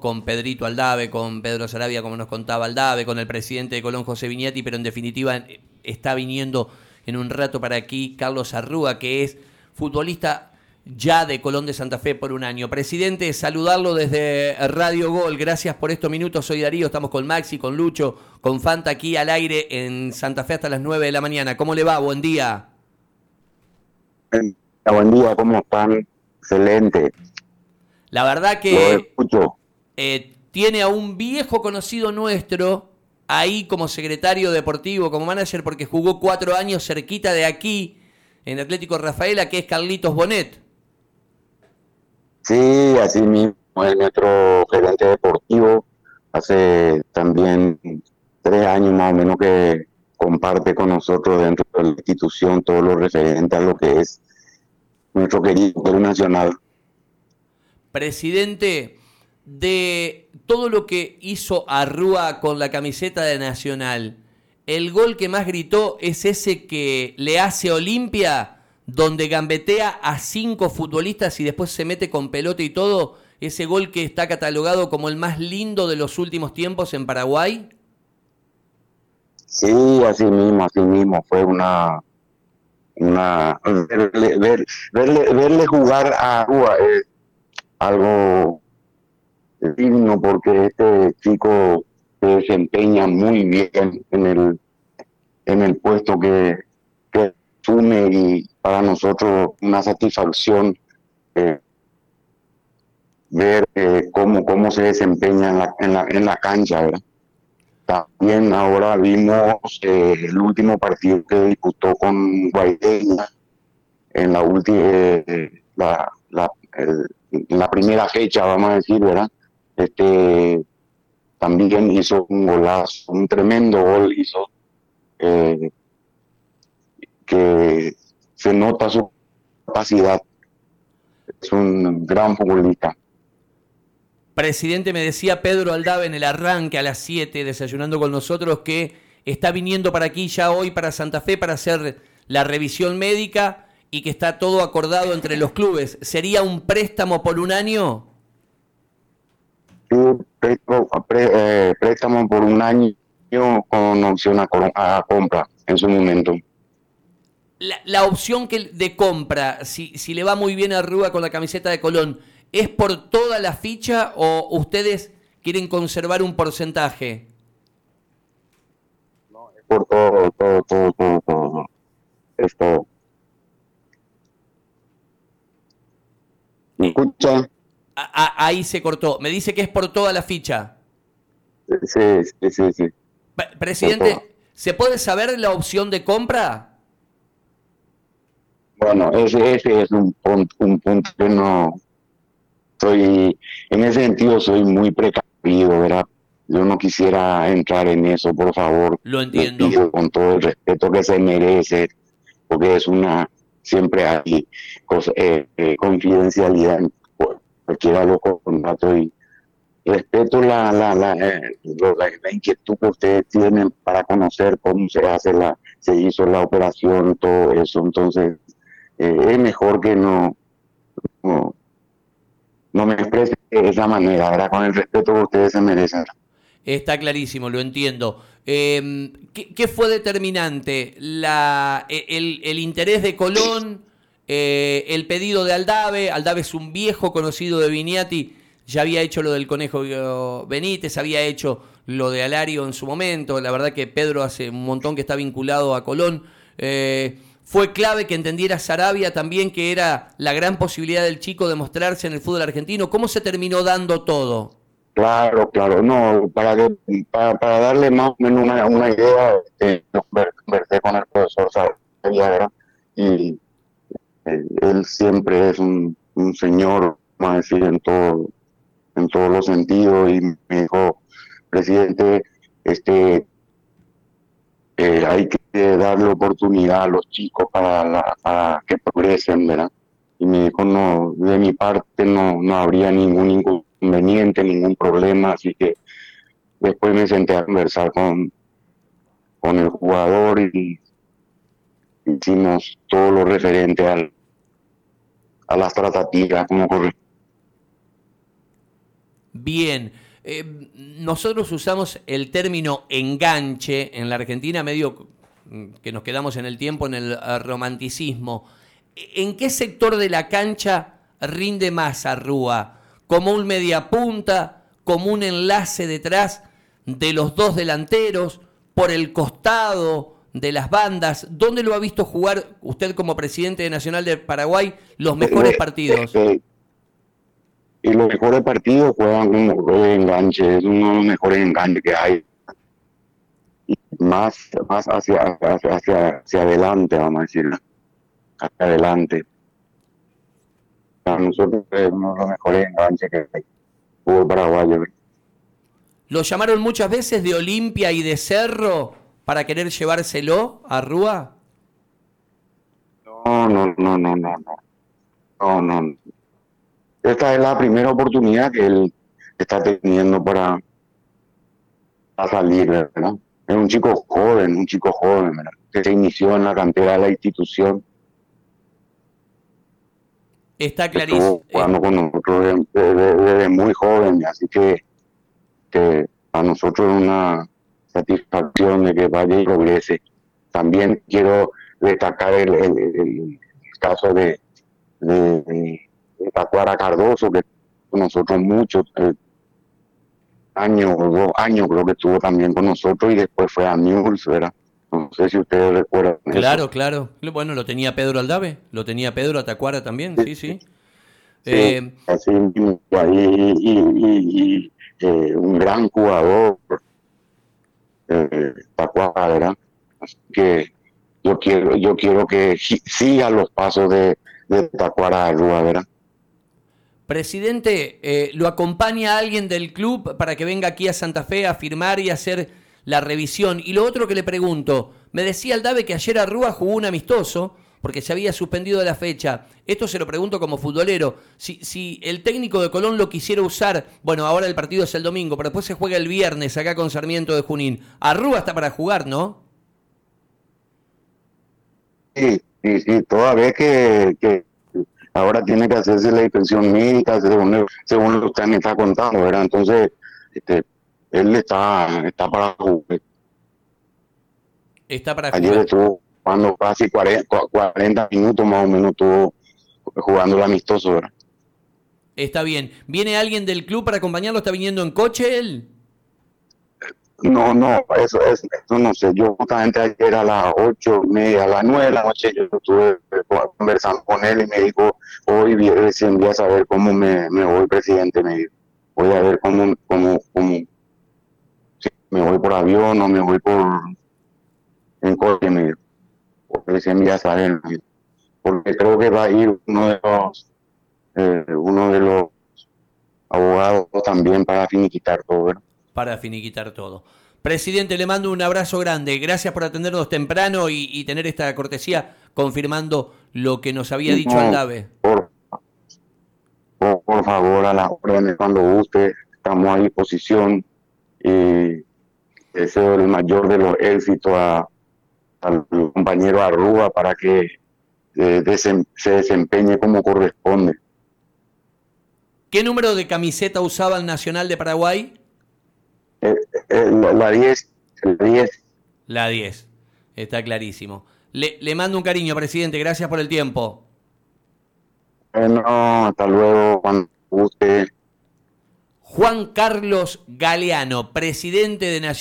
con Pedrito Aldave, con Pedro Sarabia, como nos contaba Aldave, con el presidente de Colón, José Viñati, pero en definitiva está viniendo en un rato para aquí Carlos Arrúa, que es futbolista ya de Colón de Santa Fe por un año. Presidente, saludarlo desde Radio Gol. Gracias por estos minutos. Soy Darío, estamos con Maxi, con Lucho, con Fanta aquí al aire en Santa Fe hasta las 9 de la mañana. ¿Cómo le va? Buen día. Buen día, ¿cómo están? Excelente. La verdad que eh, tiene a un viejo conocido nuestro ahí como secretario deportivo, como manager, porque jugó cuatro años cerquita de aquí, en Atlético Rafaela, que es Carlitos Bonet. Sí, así mismo, es nuestro gerente deportivo. Hace también tres años más o menos que comparte con nosotros dentro de la institución todo lo referente a lo que es nuestro querido nacional presidente, de todo lo que hizo Arrúa con la camiseta de Nacional, el gol que más gritó es ese que le hace Olimpia, donde gambetea a cinco futbolistas y después se mete con pelota y todo, ese gol que está catalogado como el más lindo de los últimos tiempos en Paraguay? Sí, así mismo, así mismo, fue una una verle, verle, jugar a Arrua algo digno porque este chico se desempeña muy bien en el en el puesto que, asume y para nosotros una satisfacción eh, ver eh, cómo, cómo se desempeña en la, en la, en la cancha. También ahora vimos eh, el último partido que disputó con Guaideña en la última la, la, el, en la primera fecha, vamos a decir, ¿verdad? Este, también hizo un golazo, un tremendo gol hizo, eh, que se nota su capacidad. Es un gran futbolista. Presidente, me decía Pedro Aldave en el arranque a las 7, desayunando con nosotros, que está viniendo para aquí ya hoy, para Santa Fe, para hacer la revisión médica y que está todo acordado entre los clubes, ¿sería un préstamo por un año? Eh, préstamo, por un año con opción a, compra en su momento. La, opción que de compra, si, si le va muy bien a Rúa con la camiseta de Colón, ¿es por toda la ficha o ustedes quieren conservar un porcentaje? No, es por todo, todo, todo, todo, todo. Es todo. Ahí se cortó. Me dice que es por toda la ficha. Sí, sí, sí. sí. Presidente, ¿se puede saber la opción de compra? Bueno, ese, ese es un punto, un punto que no soy, en ese sentido soy muy precavido, ¿verdad? Yo no quisiera entrar en eso, por favor. Lo entiendo. con todo el respeto que se merece, porque es una siempre hay eh, eh, confidencialidad en cualquiera contratos y respeto la, la, la, eh, la, inquietud que ustedes tienen para conocer cómo se hace la, se hizo la operación, todo eso, entonces es mejor que no, no, me exprese de esa manera, ¿verdad? con el respeto que ustedes se merecen. Está clarísimo, lo entiendo. Eh, ¿qué, fue determinante? La, e, el, interés de Colón, eh, el pedido de Aldave. Aldave es un viejo conocido de Viniati, ya había hecho lo del Conejo Benítez, había hecho lo de Alario en su momento. La verdad que Pedro hace un montón que está vinculado a Colón. Eh, fue clave que entendiera Sarabia también que era la gran posibilidad del chico de mostrarse en el fútbol argentino. ¿Cómo se terminó dando todo? Claro, claro, no, para, para, darle más o menos una, idea, eh, conversé con el profesor Sarabia, y eh, él siempre es un, señor, vamos a decir, en, todo, en todos los sentidos, y me dijo, presidente, este eh, hay que darle oportunidad a los chicos para, para que progresen, ¿verdad? Y me dijo, no, de mi parte no, no habría ningún inconveniente, ningún problema, así que después me senté a conversar con, con el jugador y hicimos todo lo referente al, a las tratativas como corresponde. bien. Eh, nosotros usamos el término enganche en la Argentina, medio que nos quedamos en el tiempo, en el eh, romanticismo. ¿En qué sector de la cancha rinde más a Rúa? ¿Como un mediapunta? ¿Como un enlace detrás de los dos delanteros? ¿Por el costado? De las bandas. ¿Dónde lo ha visto jugar usted como presidente de Nacional de Paraguay los mejores eh, partidos? Eh, y los mejores partidos juegan como enganche, es uno de los mejores enganches que hay. Y más, más hacia, hacia, hacia, adelante, vamos a decir, hacia adelante. Para nosotros es uno de los mejores enganches que hay. Fútbol paraguayo. ¿Lo llamaron muchas veces de Olimpia y de Cerro para querer llevárselo a Rúa? No, no, no, no, no, no. No, no. Esta es la primera oportunidad que él está teniendo para, salir, ¿verdad? Es un chico joven, un chico joven, ¿verdad? Que se inició en la cantera de la institución. Está clarísimo. jugando con nosotros desde, muy joven, así que, que a nosotros es una satisfacción de que vaya y progrese. También quiero destacar el, caso de, de, de, Cardoso, que con nosotros muchos eh, años o dos años creo que estuvo también con nosotros y después fue a Mules, ¿verdad? No sé si ustedes recuerdan. Claro, claro. Bueno, lo tenía Pedro Aldave, lo tenía Pedro Atacuara también, sí, sí. Eh, así, y, y, eh, un gran jugador, eh, Tacuara, Así que yo quiero, yo quiero que siga los pasos de, de Tacuara Rúa, ¿verdad? Presidente, eh, ¿lo acompaña alguien del club para que venga aquí a Santa Fe a firmar y hacer la revisión? Y lo otro que le pregunto, me decía el Dave que ayer a Rúa jugó un amistoso porque se había suspendido la fecha. Esto se lo pregunto como futbolero. Si, si el técnico de Colón lo quisiera usar, bueno, ahora el partido es el domingo, pero después se juega el viernes acá con Sarmiento de Junín. Arrúa está para jugar, ¿no? Sí, sí, sí, toda vez que, ahora tiene que hacerse la inspección médica según, según lo que usted me está contando, ¿verdad? Entonces, este, él está, está para jugar. Está para jugar. Ayer estuvo cuando casi 40, minutos más o menos estuvo jugando el amistoso. ¿verdad? Está bien. ¿Viene alguien del club para acompañarlo? ¿Está viniendo en coche él? No, no, eso, eso, no sé. Yo justamente ayer a las ocho, media, a las nueve de la noche, yo estuve conversando con él y me dijo, hoy recién voy a saber cómo me, me voy, presidente. Me dijo, voy a ver cómo, cómo, cómo si me voy por avión o me voy por en coche, me dijo ya saben, porque creo que va a ir uno de los, eh, uno de los abogados también para finiquitar todo. Para finiquitar todo. Presidente, le mando un abrazo grande. Gracias por atendernos temprano y, tener esta cortesía confirmando lo que nos había dicho Aldave. Por, por, favor, a las órdenes cuando guste, estamos a disposición y deseo el mayor de los éxitos a, al compañero Arrúa para que eh, se desempeñe como corresponde. ¿Qué número de camiseta usaba el Nacional de Paraguay? Eh, eh, la 10. La 10. La 10. Está clarísimo. Le, le mando un cariño, presidente. Gracias por el tiempo. Bueno, hasta luego, cuando guste. Juan Carlos Galeano, presidente de Nacional.